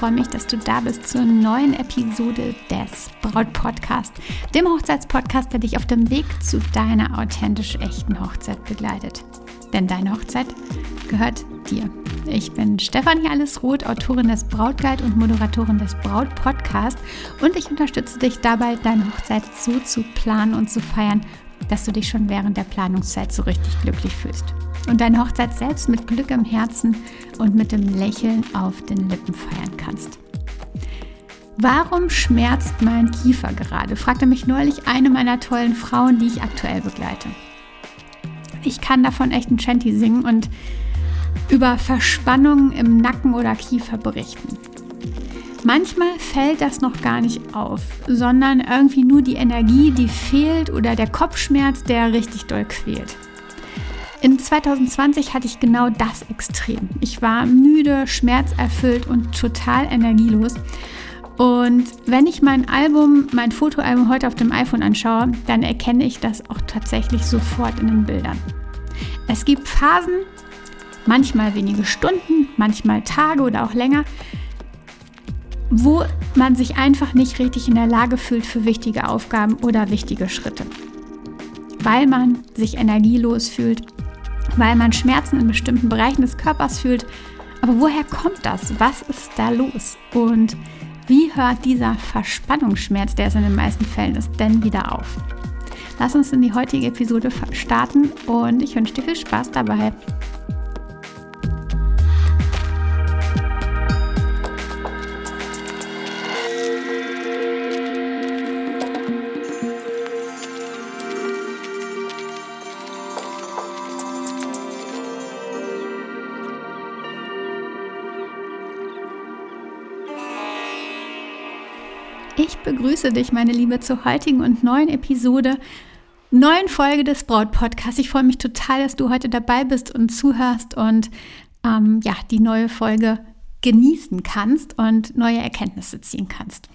freue mich, dass du da bist zur neuen Episode des Braut Podcast, dem Hochzeitspodcast, der dich auf dem Weg zu deiner authentisch echten Hochzeit begleitet. Denn deine Hochzeit gehört dir. Ich bin Stefanie Allesroth, Autorin des Brautguide und Moderatorin des Braut Podcast und ich unterstütze dich dabei, deine Hochzeit so zu planen und zu feiern, dass du dich schon während der Planungszeit so richtig glücklich fühlst und deine Hochzeit selbst mit Glück im Herzen und mit dem Lächeln auf den Lippen feiern kannst. Warum schmerzt mein Kiefer gerade? fragte mich neulich eine meiner tollen Frauen, die ich aktuell begleite. Ich kann davon echt ein Chanty singen und über Verspannungen im Nacken oder Kiefer berichten. Manchmal fällt das noch gar nicht auf, sondern irgendwie nur die Energie, die fehlt oder der Kopfschmerz, der richtig doll quält. In 2020 hatte ich genau das Extrem. Ich war müde, schmerzerfüllt und total energielos. Und wenn ich mein Album, mein Fotoalbum heute auf dem iPhone anschaue, dann erkenne ich das auch tatsächlich sofort in den Bildern. Es gibt Phasen, manchmal wenige Stunden, manchmal Tage oder auch länger, wo man sich einfach nicht richtig in der Lage fühlt für wichtige Aufgaben oder wichtige Schritte. Weil man sich energielos fühlt, weil man Schmerzen in bestimmten Bereichen des Körpers fühlt. Aber woher kommt das? Was ist da los? Und wie hört dieser Verspannungsschmerz, der es in den meisten Fällen ist, denn wieder auf? Lass uns in die heutige Episode starten und ich wünsche dir viel Spaß dabei. Begrüße dich, meine Liebe, zur heutigen und neuen Episode, neuen Folge des Braut-Podcasts. Ich freue mich total, dass du heute dabei bist und zuhörst und ähm, ja, die neue Folge genießen kannst und neue Erkenntnisse ziehen kannst.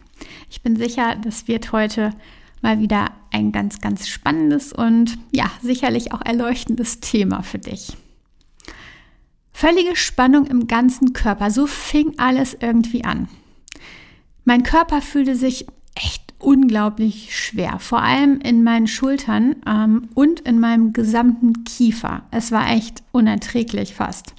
Ich bin sicher, das wird heute mal wieder ein ganz, ganz spannendes und ja, sicherlich auch erleuchtendes Thema für dich. Völlige Spannung im ganzen Körper, so fing alles irgendwie an. Mein Körper fühlte sich echt unglaublich schwer, vor allem in meinen Schultern ähm, und in meinem gesamten Kiefer. Es war echt unerträglich fast.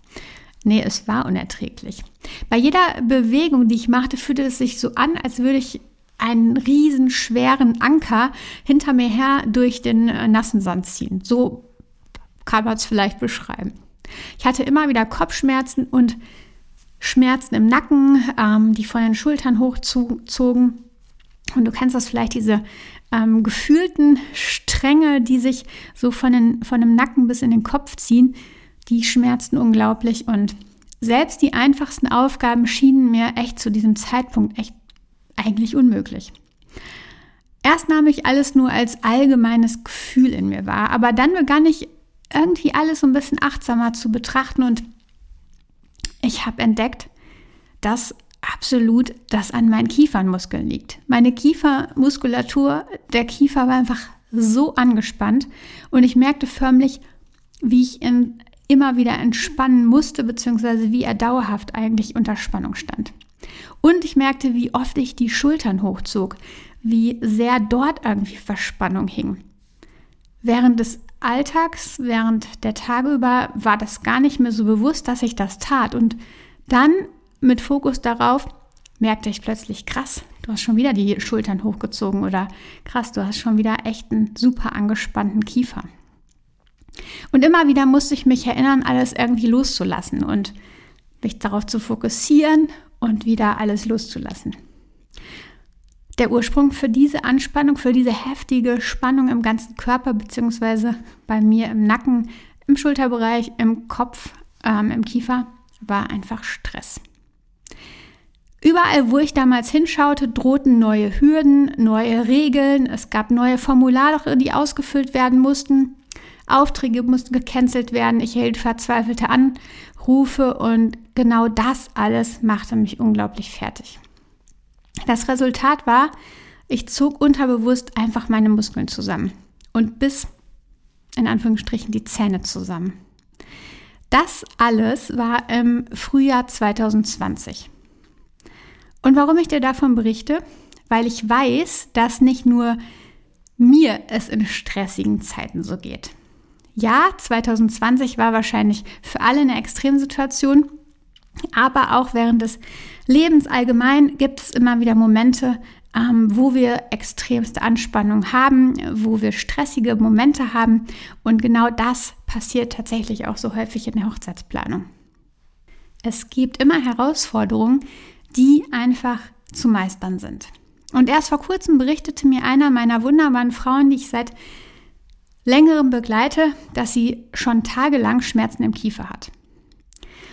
Nee, es war unerträglich. Bei jeder Bewegung, die ich machte, fühlte es sich so an, als würde ich einen riesen schweren Anker hinter mir her durch den äh, nassen Sand ziehen. So kann man es vielleicht beschreiben. Ich hatte immer wieder Kopfschmerzen und Schmerzen im Nacken, ähm, die von den Schultern hochzogen. Und du kennst das vielleicht, diese ähm, gefühlten Stränge, die sich so von, den, von dem Nacken bis in den Kopf ziehen, die schmerzten unglaublich. Und selbst die einfachsten Aufgaben schienen mir echt zu diesem Zeitpunkt echt eigentlich unmöglich. Erst nahm ich alles nur als allgemeines Gefühl in mir wahr, aber dann begann ich irgendwie alles so ein bisschen achtsamer zu betrachten und ich habe entdeckt, dass absolut das an meinen Kiefernmuskeln liegt. Meine Kiefermuskulatur, der Kiefer war einfach so angespannt und ich merkte förmlich, wie ich ihn immer wieder entspannen musste, beziehungsweise wie er dauerhaft eigentlich unter Spannung stand. Und ich merkte, wie oft ich die Schultern hochzog, wie sehr dort irgendwie Verspannung hing. Während des Alltags, während der Tage über, war das gar nicht mehr so bewusst, dass ich das tat. Und dann mit Fokus darauf merkte ich plötzlich, krass, du hast schon wieder die Schultern hochgezogen oder krass, du hast schon wieder echt einen super angespannten Kiefer. Und immer wieder musste ich mich erinnern, alles irgendwie loszulassen und mich darauf zu fokussieren und wieder alles loszulassen. Der Ursprung für diese Anspannung, für diese heftige Spannung im ganzen Körper, beziehungsweise bei mir im Nacken, im Schulterbereich, im Kopf, ähm, im Kiefer, war einfach Stress. Überall, wo ich damals hinschaute, drohten neue Hürden, neue Regeln, es gab neue Formulare, die ausgefüllt werden mussten, Aufträge mussten gecancelt werden, ich erhielt verzweifelte Anrufe und genau das alles machte mich unglaublich fertig. Das Resultat war, ich zog unterbewusst einfach meine Muskeln zusammen und bis in Anführungsstrichen die Zähne zusammen. Das alles war im Frühjahr 2020. Und warum ich dir davon berichte? Weil ich weiß, dass nicht nur mir es in stressigen Zeiten so geht. Ja, 2020 war wahrscheinlich für alle eine Extremsituation, aber auch während des Lebens allgemein gibt es immer wieder Momente, ähm, wo wir extremste Anspannung haben, wo wir stressige Momente haben. Und genau das passiert tatsächlich auch so häufig in der Hochzeitsplanung. Es gibt immer Herausforderungen, die einfach zu meistern sind. Und erst vor kurzem berichtete mir einer meiner wunderbaren Frauen, die ich seit längerem begleite, dass sie schon tagelang Schmerzen im Kiefer hat.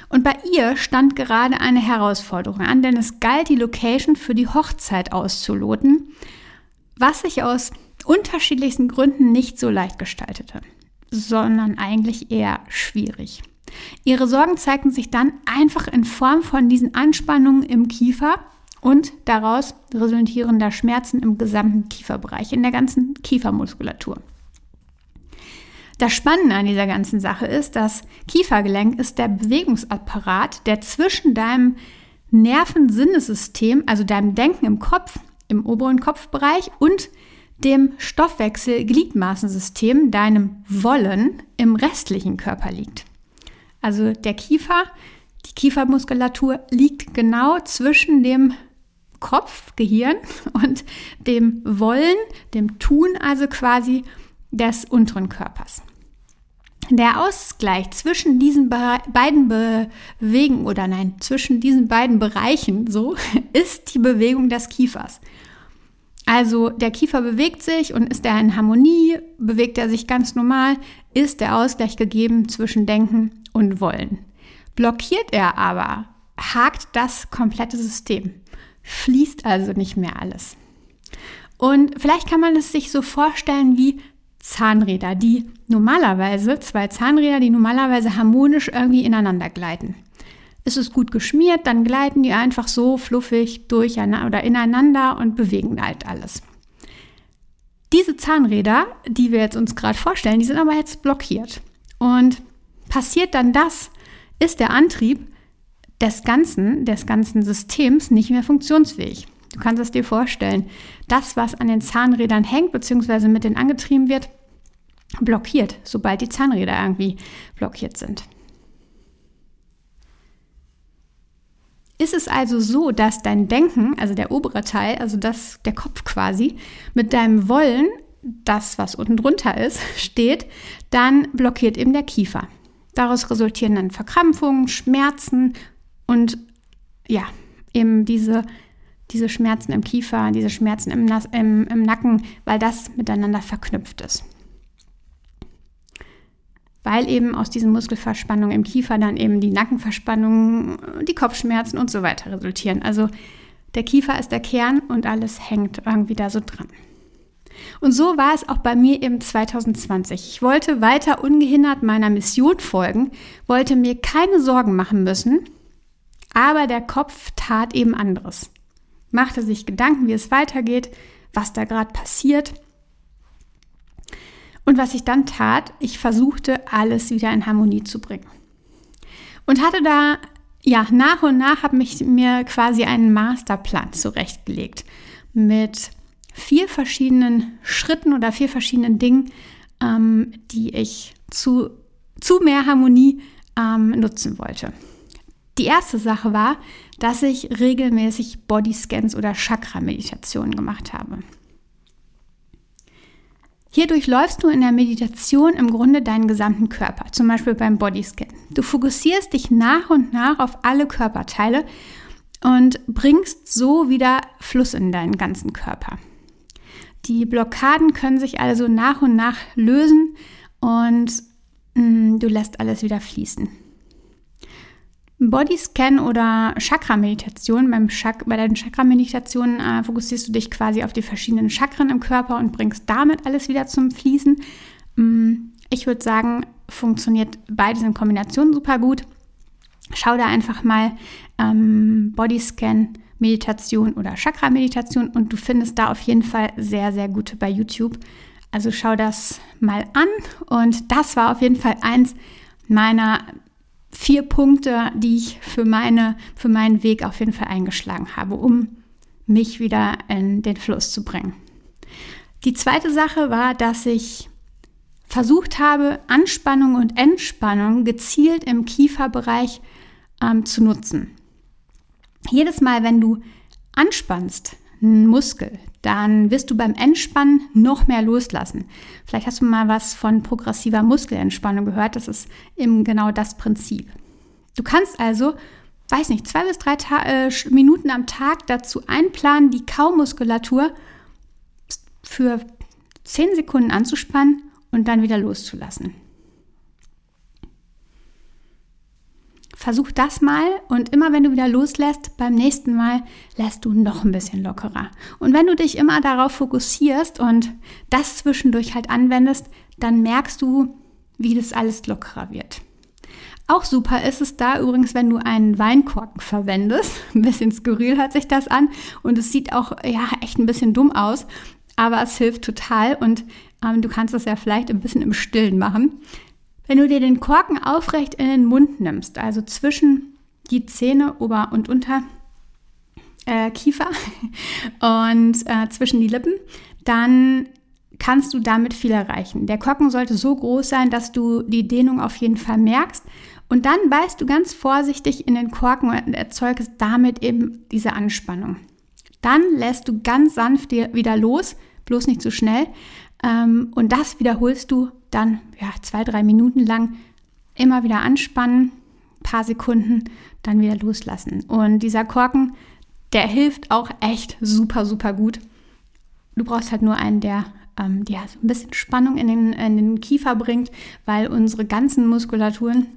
Und bei ihr stand gerade eine Herausforderung an, denn es galt, die Location für die Hochzeit auszuloten, was sich aus unterschiedlichsten Gründen nicht so leicht gestaltete, sondern eigentlich eher schwierig. Ihre Sorgen zeigten sich dann einfach in Form von diesen Anspannungen im Kiefer und daraus resultierender Schmerzen im gesamten Kieferbereich, in der ganzen Kiefermuskulatur. Das Spannende an dieser ganzen Sache ist, das Kiefergelenk ist der Bewegungsapparat, der zwischen deinem Nervensinnesystem, also deinem Denken im Kopf, im oberen Kopfbereich und dem Stoffwechsel-Gliedmaßensystem, deinem Wollen, im restlichen Körper liegt. Also der Kiefer, die Kiefermuskulatur liegt genau zwischen dem Kopf, Gehirn und dem Wollen, dem Tun also quasi des unteren Körpers. Der Ausgleich zwischen diesen beiden Bewegungen oder nein, zwischen diesen beiden Bereichen so ist die Bewegung des Kiefers. Also der Kiefer bewegt sich und ist er in Harmonie, bewegt er sich ganz normal, ist der Ausgleich gegeben zwischen Denken und Wollen. Blockiert er aber, hakt das komplette System, fließt also nicht mehr alles. Und vielleicht kann man es sich so vorstellen wie Zahnräder, die normalerweise, zwei Zahnräder, die normalerweise harmonisch irgendwie ineinander gleiten. Ist es gut geschmiert, dann gleiten die einfach so fluffig durcheinander oder ineinander und bewegen halt alles. Diese Zahnräder, die wir jetzt uns gerade vorstellen, die sind aber jetzt blockiert. Und passiert dann das, ist der Antrieb des ganzen, des ganzen Systems nicht mehr funktionsfähig. Du kannst es dir vorstellen. Das, was an den Zahnrädern hängt, beziehungsweise mit denen angetrieben wird, blockiert, sobald die Zahnräder irgendwie blockiert sind. Ist es also so, dass dein Denken, also der obere Teil, also das, der Kopf quasi, mit deinem Wollen, das, was unten drunter ist, steht, dann blockiert eben der Kiefer. Daraus resultieren dann Verkrampfungen, Schmerzen und ja, eben diese diese Schmerzen im Kiefer, diese Schmerzen im, im, im Nacken, weil das miteinander verknüpft ist. Weil eben aus diesen Muskelverspannungen im Kiefer dann eben die Nackenverspannungen, die Kopfschmerzen und so weiter resultieren. Also der Kiefer ist der Kern und alles hängt irgendwie da so dran. Und so war es auch bei mir eben 2020. Ich wollte weiter ungehindert meiner Mission folgen, wollte mir keine Sorgen machen müssen, aber der Kopf tat eben anderes machte sich Gedanken, wie es weitergeht, was da gerade passiert. Und was ich dann tat, ich versuchte alles wieder in Harmonie zu bringen. Und hatte da, ja, nach und nach habe ich mir quasi einen Masterplan zurechtgelegt mit vier verschiedenen Schritten oder vier verschiedenen Dingen, ähm, die ich zu, zu mehr Harmonie ähm, nutzen wollte. Die erste Sache war, dass ich regelmäßig Bodyscans oder Chakra-Meditationen gemacht habe. Hier durchläufst du in der Meditation im Grunde deinen gesamten Körper, zum Beispiel beim Bodyscan. Du fokussierst dich nach und nach auf alle Körperteile und bringst so wieder Fluss in deinen ganzen Körper. Die Blockaden können sich also nach und nach lösen und mh, mm, du lässt alles wieder fließen. Bodyscan oder Chakra-Meditation. Chak bei deinen Chakra-Meditationen äh, fokussierst du dich quasi auf die verschiedenen Chakren im Körper und bringst damit alles wieder zum Fließen. Mm, ich würde sagen, funktioniert beides in Kombination super gut. Schau da einfach mal ähm, Bodyscan, Meditation oder Chakra-Meditation und du findest da auf jeden Fall sehr, sehr gute bei YouTube. Also schau das mal an und das war auf jeden Fall eins meiner vier Punkte, die ich für, meine, für meinen Weg auf jeden Fall eingeschlagen habe, um mich wieder in den Fluss zu bringen. Die zweite Sache war, dass ich versucht habe, Anspannung und Entspannung gezielt im Kieferbereich ähm, zu nutzen. Jedes Mal, wenn du anspannst, einen Muskel, dann wirst du beim Entspannen noch mehr loslassen. Vielleicht hast du mal was von progressiver Muskelentspannung gehört. Das ist eben genau das Prinzip. Du kannst also, weiß nicht, zwei bis drei Ta äh, Minuten am Tag dazu einplanen, die Kaumuskulatur für zehn Sekunden anzuspannen und dann wieder loszulassen. Versuch das mal und immer wenn du wieder loslässt, beim nächsten Mal lässt du noch ein bisschen lockerer. Und wenn du dich immer darauf fokussierst und das zwischendurch halt anwendest, dann merkst du, wie das alles lockerer wird. Auch super ist es da übrigens, wenn du einen Weinkorken verwendest. Ein bisschen skurril hört sich das an und es sieht auch ja echt ein bisschen dumm aus, aber es hilft total und ähm, du kannst es ja vielleicht ein bisschen im Stillen machen. Wenn du dir den Korken aufrecht in den Mund nimmst, also zwischen die Zähne, Ober- und Unter, äh, Kiefer und äh, zwischen die Lippen, dann kannst du damit viel erreichen. Der Korken sollte so groß sein, dass du die Dehnung auf jeden Fall merkst. Und dann beißt du ganz vorsichtig in den Korken und erzeugst damit eben diese Anspannung. Dann lässt du ganz sanft wieder los, bloß nicht zu schnell. Ähm, und das wiederholst du dann ja, zwei, drei Minuten lang immer wieder anspannen, paar Sekunden, dann wieder loslassen. Und dieser Korken, der hilft auch echt super, super gut. Du brauchst halt nur einen, der ähm, ja, so ein bisschen Spannung in den, in den Kiefer bringt, weil unsere ganzen Muskulaturen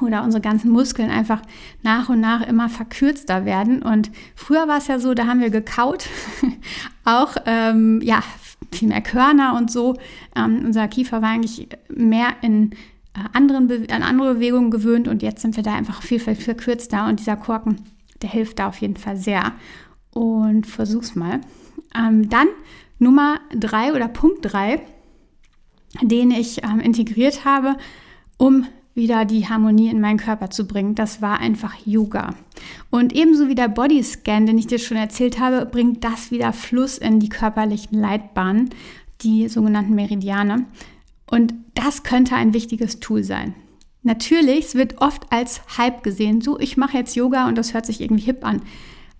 oder unsere ganzen Muskeln einfach nach und nach immer verkürzter werden. Und früher war es ja so, da haben wir gekaut, auch ähm, ja, viel mehr Körner und so. Ähm, unser Kiefer war eigentlich mehr in äh, anderen an andere Bewegungen gewöhnt und jetzt sind wir da einfach viel, viel verkürzter und dieser Korken, der hilft da auf jeden Fall sehr. Und versuch's mal. Ähm, dann Nummer drei oder Punkt drei, den ich ähm, integriert habe, um wieder die Harmonie in meinen Körper zu bringen. Das war einfach Yoga. Und ebenso wie der Bodyscan, den ich dir schon erzählt habe, bringt das wieder Fluss in die körperlichen Leitbahnen, die sogenannten Meridiane. Und das könnte ein wichtiges Tool sein. Natürlich, es wird oft als Hype gesehen. So, ich mache jetzt Yoga und das hört sich irgendwie hip an.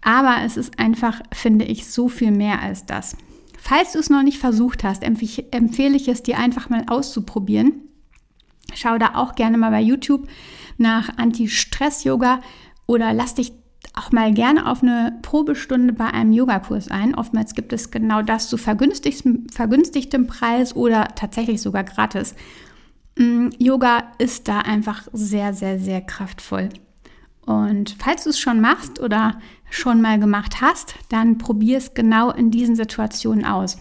Aber es ist einfach, finde ich, so viel mehr als das. Falls du es noch nicht versucht hast, empfehle ich es dir einfach mal auszuprobieren. Schau da auch gerne mal bei YouTube nach Anti-Stress-Yoga oder lass dich auch mal gerne auf eine Probestunde bei einem Yogakurs ein. Oftmals gibt es genau das zu vergünstigtem, Preis oder tatsächlich sogar gratis. Mm, Yoga ist da einfach sehr, sehr, sehr kraftvoll. Und falls du es schon machst oder schon mal gemacht hast, dann probier es genau in diesen Situationen aus.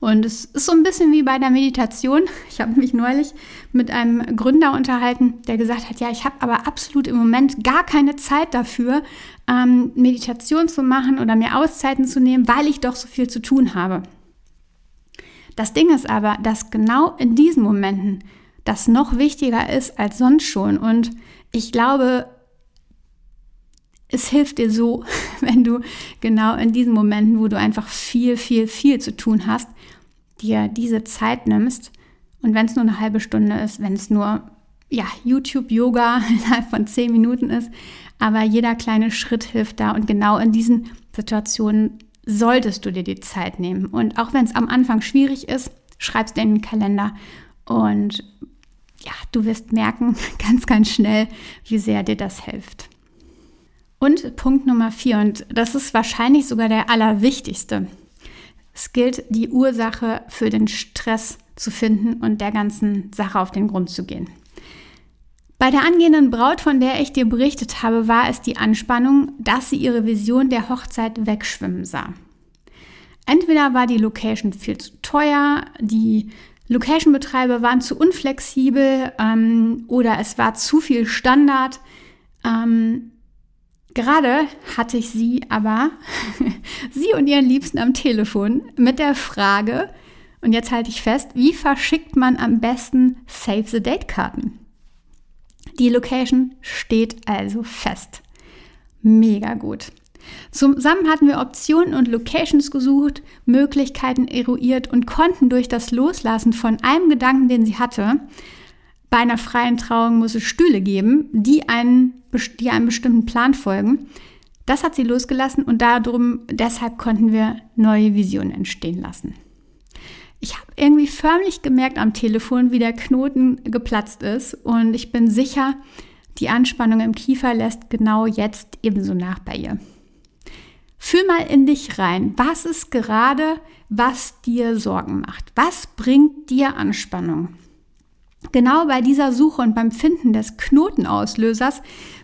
Und es ist so ein bisschen wie bei der Meditation. Ich habe mich neulich mit einem Gründer unterhalten, der gesagt hat, ja, ich habe aber absolut im Moment gar keine Zeit dafür, ähm, Meditation zu machen oder mir Auszeiten zu nehmen, weil ich doch so viel zu tun habe. Das Ding ist aber, dass genau in diesen Momenten das noch wichtiger ist als sonst schon. Und ich glaube, es hilft dir so, wenn du genau in diesen Momenten, wo du einfach viel, viel, viel zu tun hast, dir diese Zeit nimmst. Und wenn es nur eine halbe Stunde ist, wenn es nur ja, YouTube-Yoga innerhalb von zehn Minuten ist, aber jeder kleine Schritt hilft da. Und genau in diesen Situationen solltest du dir die Zeit nehmen. Und auch wenn es am Anfang schwierig ist, schreibst du in den Kalender und ja, du wirst merken ganz, ganz schnell, wie sehr dir das hilft. Und Punkt Nummer vier, und das ist wahrscheinlich sogar der allerwichtigste. Es gilt, die Ursache für den Stress zu finden und der ganzen Sache auf den Grund zu gehen. Bei der angehenden Braut, von der ich dir berichtet habe, war es die Anspannung, dass sie ihre Vision der Hochzeit wegschwimmen sah. Entweder war die Location viel zu teuer, die Location-Betreiber waren zu unflexibel ähm, oder es war zu viel Standard. Ähm, Gerade hatte ich sie aber, sie und ihren Liebsten am Telefon mit der Frage, und jetzt halte ich fest, wie verschickt man am besten Save the Date Karten? Die Location steht also fest. Mega gut. Zusammen hatten wir Optionen und Locations gesucht, Möglichkeiten eruiert und konnten durch das Loslassen von einem Gedanken, den sie hatte, bei einer freien Trauung muss es Stühle geben, die, einen, die einem bestimmten Plan folgen. Das hat sie losgelassen und darum, deshalb konnten wir neue Visionen entstehen lassen. Ich habe irgendwie förmlich gemerkt am Telefon, wie der Knoten geplatzt ist und ich bin sicher, die Anspannung im Kiefer lässt genau jetzt ebenso nach bei ihr. Fühl mal in dich rein. Was ist gerade, was dir Sorgen macht? Was bringt dir Anspannung? Genau bei dieser Suche und beim Finden des Knotenauslösers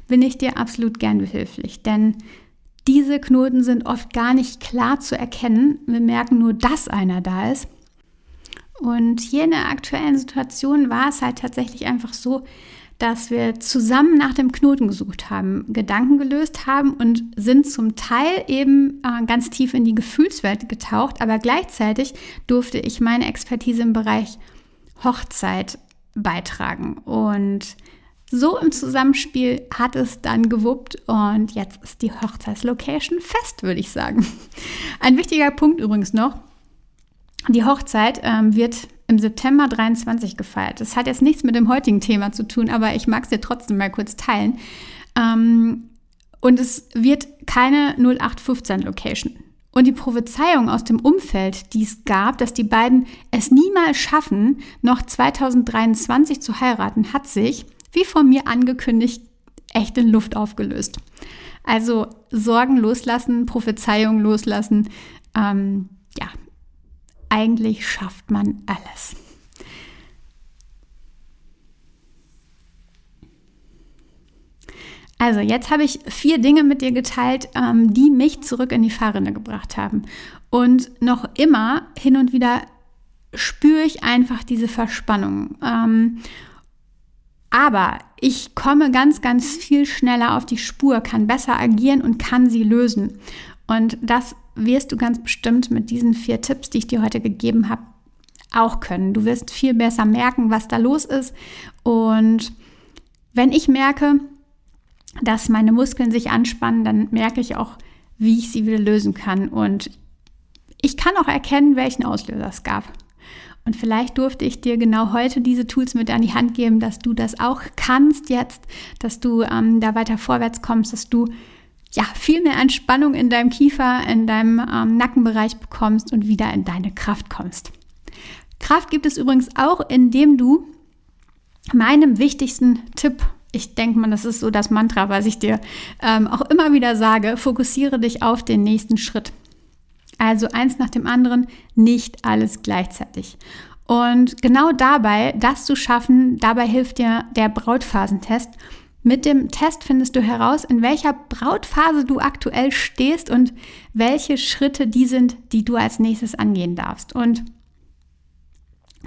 bin ich dir absolut gern behilflich, denn diese Knoten sind oft gar nicht klar zu erkennen. Wir merken nur, dass einer da ist. Und hier in der aktuellen Situation war es halt tatsächlich einfach so, dass wir zusammen nach dem Knoten gesucht haben, Gedanken gelöst haben und sind zum Teil eben äh, ganz tief in die Gefühlswelt getaucht, aber gleichzeitig durfte ich meine Expertise im Bereich Hochzeit beitragen und so im Zusammenspiel hat es dann gewuppt und jetzt ist die Hochzeitslocation fest, würde ich sagen. Ein wichtiger Punkt übrigens noch, die Hochzeit ähm, wird im September 23 gefeiert. Das hat jetzt nichts mit dem heutigen Thema zu tun, aber ich mag es dir trotzdem mal kurz teilen. Ähm, und es wird keine 0815 Location. Und die Prophezeiung aus dem Umfeld, die es gab, dass die beiden es niemals schaffen, noch 2023 zu heiraten, hat sich, wie von mir angekündigt, echt in Luft aufgelöst. Also Sorgen loslassen, Prophezeiung loslassen. Ähm, ja, eigentlich schafft man alles. Also, jetzt habe ich vier Dinge mit dir geteilt, ähm, die mich zurück in die Fahrrinne gebracht haben. Und noch immer hin und wieder spüre ich einfach diese Verspannung. Ähm, aber ich komme ganz, ganz viel schneller auf die Spur, kann besser agieren und kann sie lösen. Und das wirst du ganz bestimmt mit diesen vier Tipps, die ich dir heute gegeben habe, auch können. Du wirst viel besser merken, was da los ist. Und wenn ich merke, dass meine Muskeln sich anspannen, dann merke ich auch, wie ich sie wieder lösen kann. Und ich kann auch erkennen, welchen Auslöser es gab. Und vielleicht durfte ich dir genau heute diese Tools mit an die Hand geben, dass du das auch kannst jetzt, dass du ähm, da weiter vorwärts kommst, dass du ja, viel mehr Entspannung in deinem Kiefer, in deinem ähm, Nackenbereich bekommst und wieder in deine Kraft kommst. Kraft gibt es übrigens auch, indem du meinem wichtigsten Tipp, ich denke mal, das ist so das Mantra, was ich dir ähm, auch immer wieder sage, fokussiere dich auf den nächsten Schritt. Also eins nach dem anderen, nicht alles gleichzeitig. Und genau dabei, das zu schaffen, dabei hilft dir der Brautphasentest. Mit dem Test findest du heraus, in welcher Brautphase du aktuell stehst und welche Schritte die sind, die du als nächstes angehen darfst. Und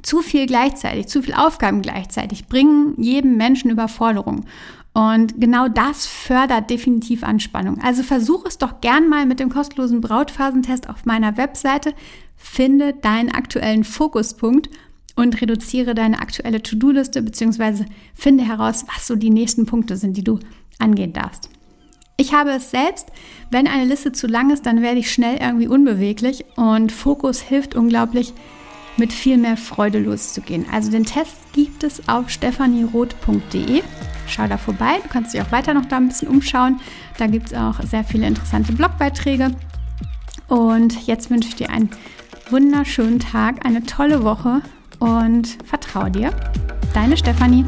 zu viel gleichzeitig, zu viel Aufgaben gleichzeitig bringen jedem Menschen Überforderung. Und genau das fördert definitiv Anspannung. Also versuch es doch gern mal mit dem kostenlosen Brautphasentest auf meiner Webseite. Finde deinen aktuellen Fokuspunkt und reduziere deine aktuelle To-Do-Liste bzw. finde heraus, was so die nächsten Punkte sind, die du angehen darfst. Ich habe es selbst, wenn eine Liste zu lang ist, dann werde ich schnell irgendwie unbeweglich und Fokus hilft unglaublich, mit viel mehr Freude loszugehen. Also den Test gibt es auf stephanieroth.de. Schau da vorbei. Du kannst dich auch weiter noch da ein bisschen umschauen. Da gibt es auch sehr viele interessante Blogbeiträge. Und jetzt wünsche ich dir einen wunderschönen Tag, eine tolle Woche und vertraue dir. Deine Stefanie.